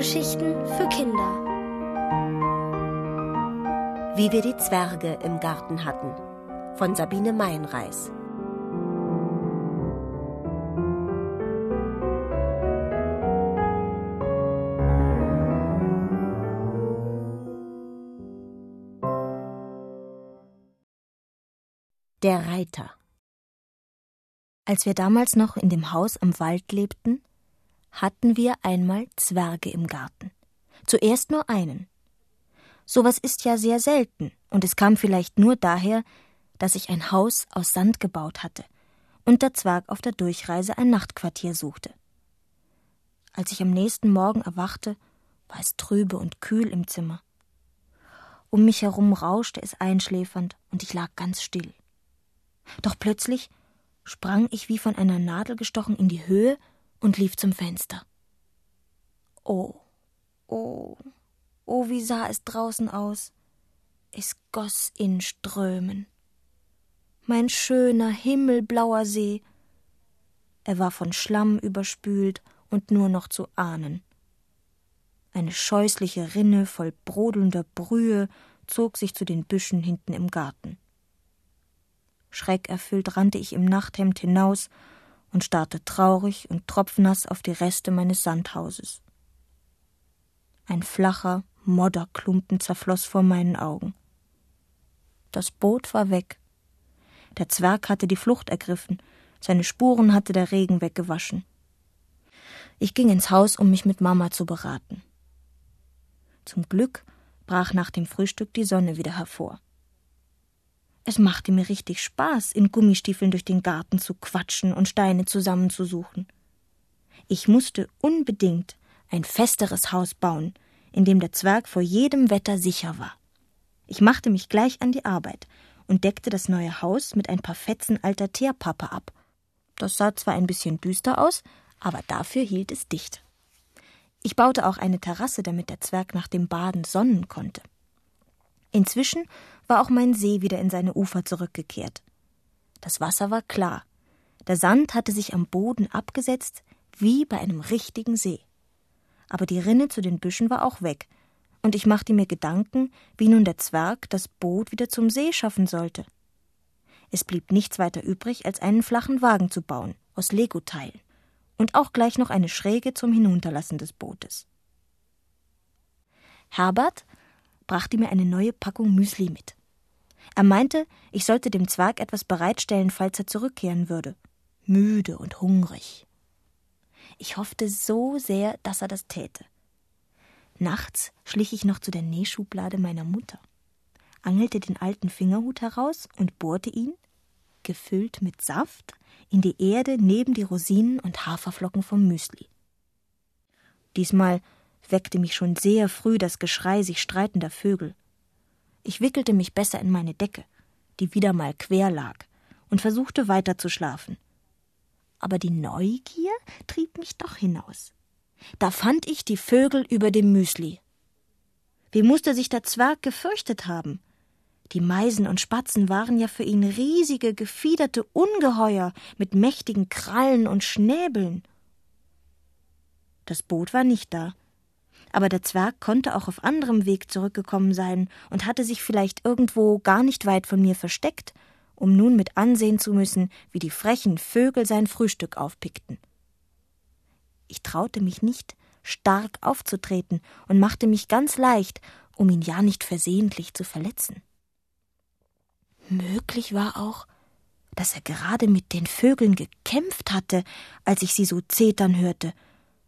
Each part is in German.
Hörgeschichten für Kinder. Wie wir die Zwerge im Garten hatten von Sabine Meinreis. Der Reiter Als wir damals noch in dem Haus am Wald lebten, hatten wir einmal Zwerge im Garten. Zuerst nur einen. Sowas ist ja sehr selten, und es kam vielleicht nur daher, dass ich ein Haus aus Sand gebaut hatte und der Zwerg auf der Durchreise ein Nachtquartier suchte. Als ich am nächsten Morgen erwachte, war es trübe und kühl im Zimmer. Um mich herum rauschte es einschläfernd und ich lag ganz still. Doch plötzlich sprang ich wie von einer Nadel gestochen in die Höhe und lief zum Fenster. Oh, oh, oh, wie sah es draußen aus. Es goss in Strömen. Mein schöner, himmelblauer See. Er war von Schlamm überspült und nur noch zu ahnen. Eine scheußliche Rinne voll brodelnder Brühe zog sich zu den Büschen hinten im Garten. Schreckerfüllt rannte ich im Nachthemd hinaus und starrte traurig und tropfnass auf die Reste meines Sandhauses. Ein flacher Modderklumpen zerfloß vor meinen Augen. Das Boot war weg. Der Zwerg hatte die Flucht ergriffen, seine Spuren hatte der Regen weggewaschen. Ich ging ins Haus, um mich mit Mama zu beraten. Zum Glück brach nach dem Frühstück die Sonne wieder hervor. Es machte mir richtig Spaß, in Gummistiefeln durch den Garten zu quatschen und Steine zusammenzusuchen. Ich musste unbedingt ein festeres Haus bauen, in dem der Zwerg vor jedem Wetter sicher war. Ich machte mich gleich an die Arbeit und deckte das neue Haus mit ein paar Fetzen alter Teerpappe ab. Das sah zwar ein bisschen düster aus, aber dafür hielt es dicht. Ich baute auch eine Terrasse, damit der Zwerg nach dem Baden sonnen konnte. Inzwischen war auch mein See wieder in seine Ufer zurückgekehrt. Das Wasser war klar. Der Sand hatte sich am Boden abgesetzt, wie bei einem richtigen See. Aber die Rinne zu den Büschen war auch weg, und ich machte mir Gedanken, wie nun der Zwerg das Boot wieder zum See schaffen sollte. Es blieb nichts weiter übrig, als einen flachen Wagen zu bauen, aus Legoteilen, und auch gleich noch eine Schräge zum Hinunterlassen des Bootes. Herbert brachte mir eine neue Packung Müsli mit. Er meinte, ich sollte dem Zwerg etwas bereitstellen, falls er zurückkehren würde. Müde und hungrig. Ich hoffte so sehr, dass er das täte. Nachts schlich ich noch zu der Nähschublade meiner Mutter, angelte den alten Fingerhut heraus und bohrte ihn, gefüllt mit Saft, in die Erde neben die Rosinen und Haferflocken vom Müsli. Diesmal weckte mich schon sehr früh das Geschrei sich streitender Vögel. Ich wickelte mich besser in meine Decke, die wieder mal quer lag, und versuchte weiter zu schlafen. Aber die Neugier trieb mich doch hinaus. Da fand ich die Vögel über dem Müsli. Wie musste sich der Zwerg gefürchtet haben? Die Meisen und Spatzen waren ja für ihn riesige, gefiederte Ungeheuer mit mächtigen Krallen und Schnäbeln. Das Boot war nicht da aber der Zwerg konnte auch auf anderem Weg zurückgekommen sein und hatte sich vielleicht irgendwo gar nicht weit von mir versteckt, um nun mit ansehen zu müssen, wie die frechen Vögel sein Frühstück aufpickten. Ich traute mich nicht, stark aufzutreten und machte mich ganz leicht, um ihn ja nicht versehentlich zu verletzen. Möglich war auch, dass er gerade mit den Vögeln gekämpft hatte, als ich sie so zetern hörte,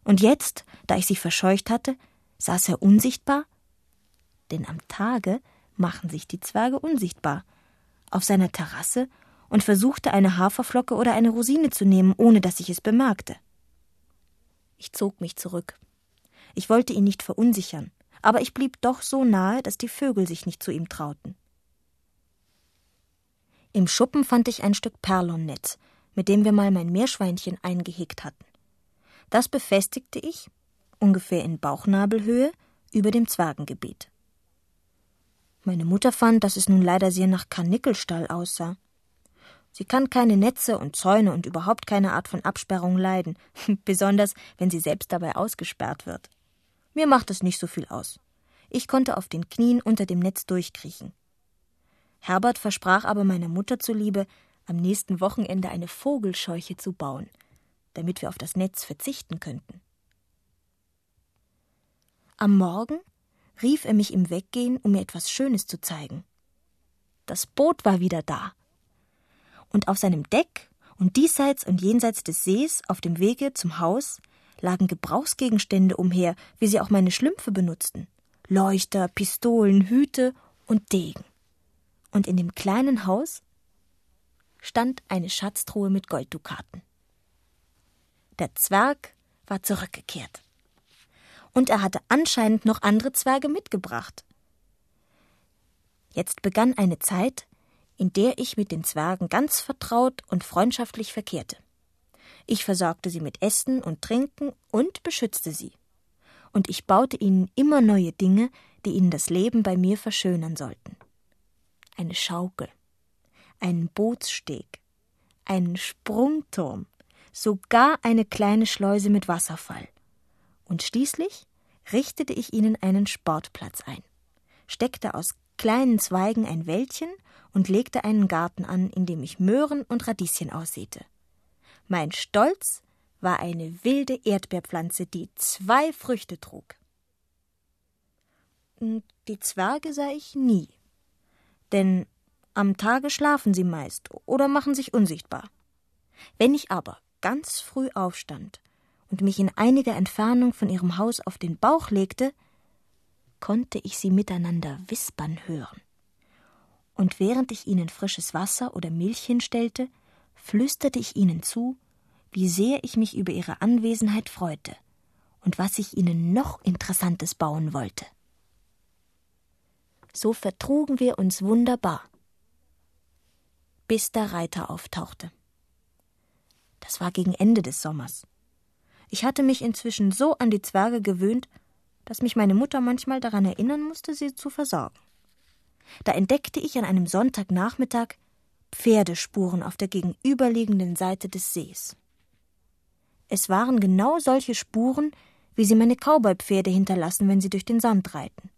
und jetzt, da ich sie verscheucht hatte, Saß er unsichtbar? Denn am Tage machen sich die Zwerge unsichtbar. Auf seiner Terrasse und versuchte eine Haferflocke oder eine Rosine zu nehmen, ohne dass ich es bemerkte. Ich zog mich zurück. Ich wollte ihn nicht verunsichern, aber ich blieb doch so nahe, dass die Vögel sich nicht zu ihm trauten. Im Schuppen fand ich ein Stück Perlonnetz, mit dem wir mal mein Meerschweinchen eingehegt hatten. Das befestigte ich ungefähr in Bauchnabelhöhe, über dem Zwergengebiet. Meine Mutter fand, dass es nun leider sehr nach Karnickelstall aussah. Sie kann keine Netze und Zäune und überhaupt keine Art von Absperrung leiden, besonders wenn sie selbst dabei ausgesperrt wird. Mir macht es nicht so viel aus. Ich konnte auf den Knien unter dem Netz durchkriechen. Herbert versprach aber meiner Mutter zuliebe, am nächsten Wochenende eine Vogelscheuche zu bauen, damit wir auf das Netz verzichten könnten. Am Morgen rief er mich im Weggehen, um mir etwas Schönes zu zeigen. Das Boot war wieder da. Und auf seinem Deck und diesseits und jenseits des Sees auf dem Wege zum Haus lagen Gebrauchsgegenstände umher, wie sie auch meine Schlümpfe benutzten. Leuchter, Pistolen, Hüte und Degen. Und in dem kleinen Haus stand eine Schatztruhe mit Golddukaten. Der Zwerg war zurückgekehrt. Und er hatte anscheinend noch andere Zwerge mitgebracht. Jetzt begann eine Zeit, in der ich mit den Zwergen ganz vertraut und freundschaftlich verkehrte. Ich versorgte sie mit Essen und Trinken und beschützte sie. Und ich baute ihnen immer neue Dinge, die ihnen das Leben bei mir verschönern sollten. Eine Schaukel, einen Bootssteg, einen Sprungturm, sogar eine kleine Schleuse mit Wasserfall. Und schließlich richtete ich ihnen einen Sportplatz ein, steckte aus kleinen Zweigen ein Wäldchen und legte einen Garten an, in dem ich Möhren und Radieschen aussäte. Mein Stolz war eine wilde Erdbeerpflanze, die zwei Früchte trug. Die Zwerge sah ich nie, denn am Tage schlafen sie meist oder machen sich unsichtbar. Wenn ich aber ganz früh aufstand und mich in einiger Entfernung von ihrem Haus auf den Bauch legte, konnte ich sie miteinander wispern hören. Und während ich ihnen frisches Wasser oder Milch hinstellte, flüsterte ich ihnen zu, wie sehr ich mich über ihre Anwesenheit freute und was ich ihnen noch Interessantes bauen wollte. So vertrugen wir uns wunderbar bis der Reiter auftauchte. Das war gegen Ende des Sommers. Ich hatte mich inzwischen so an die Zwerge gewöhnt, dass mich meine Mutter manchmal daran erinnern musste, sie zu versorgen. Da entdeckte ich an einem Sonntagnachmittag Pferdespuren auf der gegenüberliegenden Seite des Sees. Es waren genau solche Spuren, wie sie meine Cowboypferde hinterlassen, wenn sie durch den Sand reiten.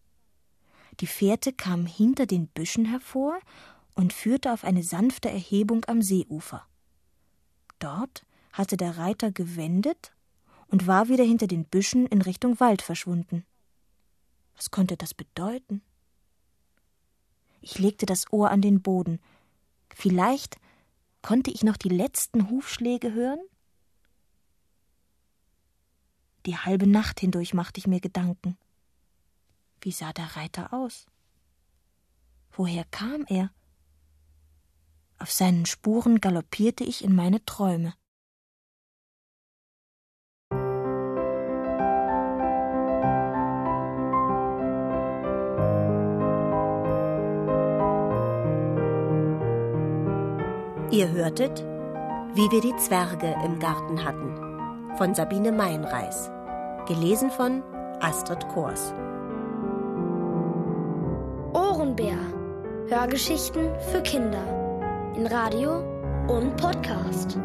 Die Fährte kam hinter den Büschen hervor und führte auf eine sanfte Erhebung am Seeufer. Dort hatte der Reiter gewendet und war wieder hinter den Büschen in Richtung Wald verschwunden. Was konnte das bedeuten? Ich legte das Ohr an den Boden. Vielleicht konnte ich noch die letzten Hufschläge hören? Die halbe Nacht hindurch machte ich mir Gedanken. Wie sah der Reiter aus? Woher kam er? Auf seinen Spuren galoppierte ich in meine Träume. Ihr hörtet, wie wir die Zwerge im Garten hatten, von Sabine Meinreis, gelesen von Astrid Kors. Ohrenbär. Hörgeschichten für Kinder in Radio und Podcast.